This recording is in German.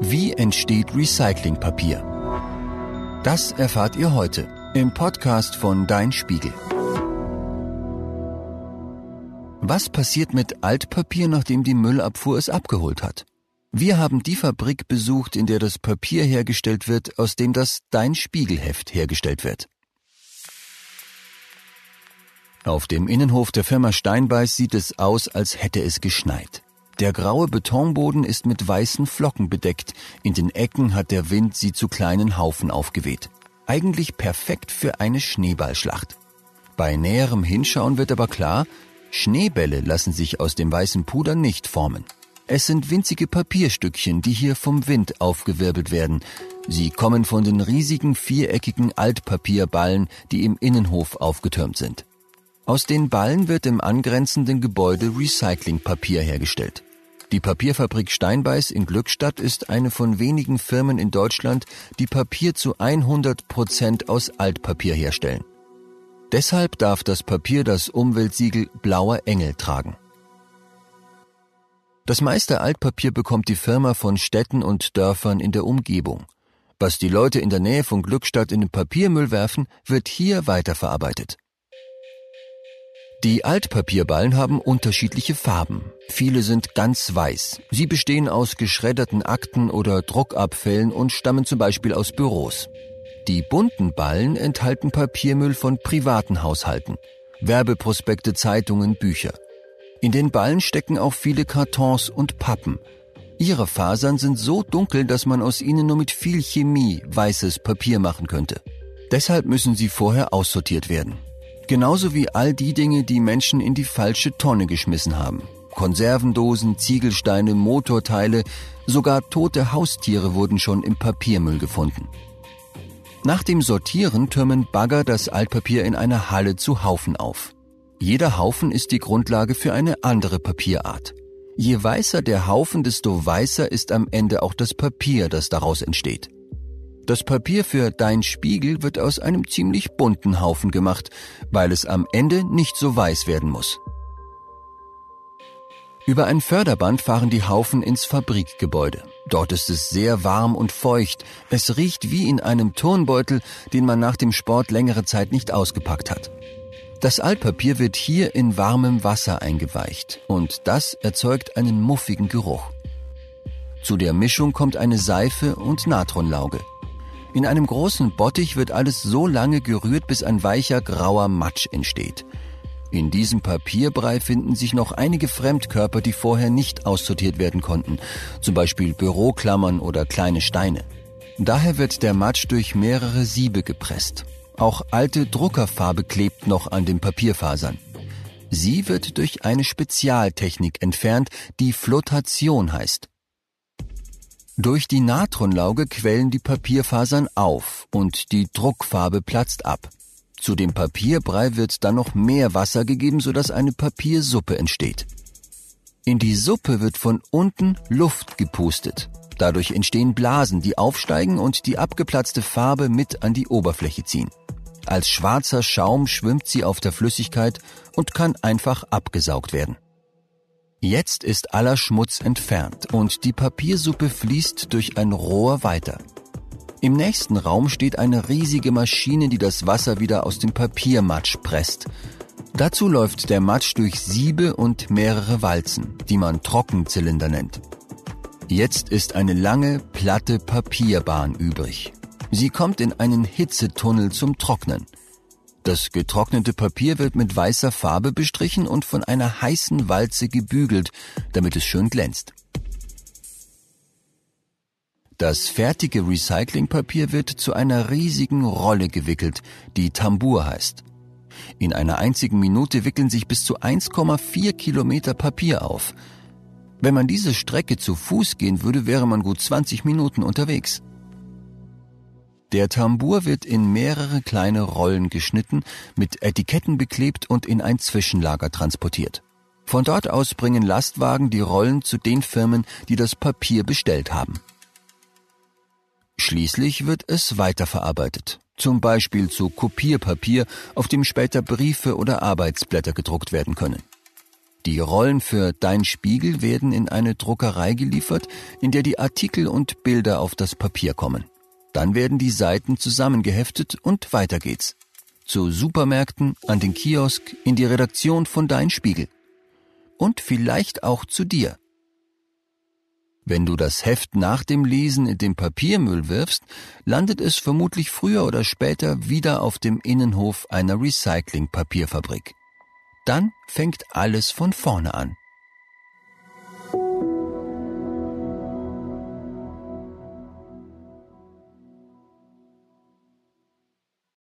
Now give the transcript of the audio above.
Wie entsteht Recyclingpapier? Das erfahrt ihr heute im Podcast von Dein Spiegel. Was passiert mit Altpapier, nachdem die Müllabfuhr es abgeholt hat? Wir haben die Fabrik besucht, in der das Papier hergestellt wird, aus dem das Dein Spiegelheft hergestellt wird. Auf dem Innenhof der Firma Steinbeiß sieht es aus, als hätte es geschneit. Der graue Betonboden ist mit weißen Flocken bedeckt, in den Ecken hat der Wind sie zu kleinen Haufen aufgeweht. Eigentlich perfekt für eine Schneeballschlacht. Bei näherem Hinschauen wird aber klar, Schneebälle lassen sich aus dem weißen Puder nicht formen. Es sind winzige Papierstückchen, die hier vom Wind aufgewirbelt werden. Sie kommen von den riesigen viereckigen Altpapierballen, die im Innenhof aufgetürmt sind. Aus den Ballen wird im angrenzenden Gebäude Recyclingpapier hergestellt. Die Papierfabrik Steinbeiß in Glückstadt ist eine von wenigen Firmen in Deutschland, die Papier zu 100 Prozent aus Altpapier herstellen. Deshalb darf das Papier das Umweltsiegel Blauer Engel tragen. Das meiste Altpapier bekommt die Firma von Städten und Dörfern in der Umgebung. Was die Leute in der Nähe von Glückstadt in den Papiermüll werfen, wird hier weiterverarbeitet. Die Altpapierballen haben unterschiedliche Farben. Viele sind ganz weiß. Sie bestehen aus geschredderten Akten oder Druckabfällen und stammen zum Beispiel aus Büros. Die bunten Ballen enthalten Papiermüll von privaten Haushalten. Werbeprospekte, Zeitungen, Bücher. In den Ballen stecken auch viele Kartons und Pappen. Ihre Fasern sind so dunkel, dass man aus ihnen nur mit viel Chemie weißes Papier machen könnte. Deshalb müssen sie vorher aussortiert werden. Genauso wie all die Dinge, die Menschen in die falsche Tonne geschmissen haben. Konservendosen, Ziegelsteine, Motorteile, sogar tote Haustiere wurden schon im Papiermüll gefunden. Nach dem Sortieren türmen Bagger das Altpapier in einer Halle zu Haufen auf. Jeder Haufen ist die Grundlage für eine andere Papierart. Je weißer der Haufen, desto weißer ist am Ende auch das Papier, das daraus entsteht. Das Papier für Dein Spiegel wird aus einem ziemlich bunten Haufen gemacht, weil es am Ende nicht so weiß werden muss. Über ein Förderband fahren die Haufen ins Fabrikgebäude. Dort ist es sehr warm und feucht. Es riecht wie in einem Turnbeutel, den man nach dem Sport längere Zeit nicht ausgepackt hat. Das Altpapier wird hier in warmem Wasser eingeweicht und das erzeugt einen muffigen Geruch. Zu der Mischung kommt eine Seife und Natronlauge. In einem großen Bottich wird alles so lange gerührt, bis ein weicher grauer Matsch entsteht. In diesem Papierbrei finden sich noch einige Fremdkörper, die vorher nicht aussortiert werden konnten, zum Beispiel Büroklammern oder kleine Steine. Daher wird der Matsch durch mehrere Siebe gepresst. Auch alte Druckerfarbe klebt noch an den Papierfasern. Sie wird durch eine Spezialtechnik entfernt, die Flotation heißt. Durch die Natronlauge quellen die Papierfasern auf und die Druckfarbe platzt ab. Zu dem Papierbrei wird dann noch mehr Wasser gegeben, sodass eine Papiersuppe entsteht. In die Suppe wird von unten Luft gepustet. Dadurch entstehen Blasen, die aufsteigen und die abgeplatzte Farbe mit an die Oberfläche ziehen. Als schwarzer Schaum schwimmt sie auf der Flüssigkeit und kann einfach abgesaugt werden. Jetzt ist aller Schmutz entfernt und die Papiersuppe fließt durch ein Rohr weiter. Im nächsten Raum steht eine riesige Maschine, die das Wasser wieder aus dem Papiermatsch presst. Dazu läuft der Matsch durch Siebe und mehrere Walzen, die man Trockenzylinder nennt. Jetzt ist eine lange, platte Papierbahn übrig. Sie kommt in einen Hitzetunnel zum Trocknen. Das getrocknete Papier wird mit weißer Farbe bestrichen und von einer heißen Walze gebügelt, damit es schön glänzt. Das fertige Recyclingpapier wird zu einer riesigen Rolle gewickelt, die Tambour heißt. In einer einzigen Minute wickeln sich bis zu 1,4 Kilometer Papier auf. Wenn man diese Strecke zu Fuß gehen würde, wäre man gut 20 Minuten unterwegs. Der Tambour wird in mehrere kleine Rollen geschnitten, mit Etiketten beklebt und in ein Zwischenlager transportiert. Von dort aus bringen Lastwagen die Rollen zu den Firmen, die das Papier bestellt haben. Schließlich wird es weiterverarbeitet, zum Beispiel zu Kopierpapier, auf dem später Briefe oder Arbeitsblätter gedruckt werden können. Die Rollen für Dein Spiegel werden in eine Druckerei geliefert, in der die Artikel und Bilder auf das Papier kommen. Dann werden die Seiten zusammengeheftet und weiter geht's. Zu Supermärkten, an den Kiosk, in die Redaktion von Dein Spiegel. Und vielleicht auch zu dir. Wenn du das Heft nach dem Lesen in den Papiermüll wirfst, landet es vermutlich früher oder später wieder auf dem Innenhof einer Recyclingpapierfabrik. Dann fängt alles von vorne an.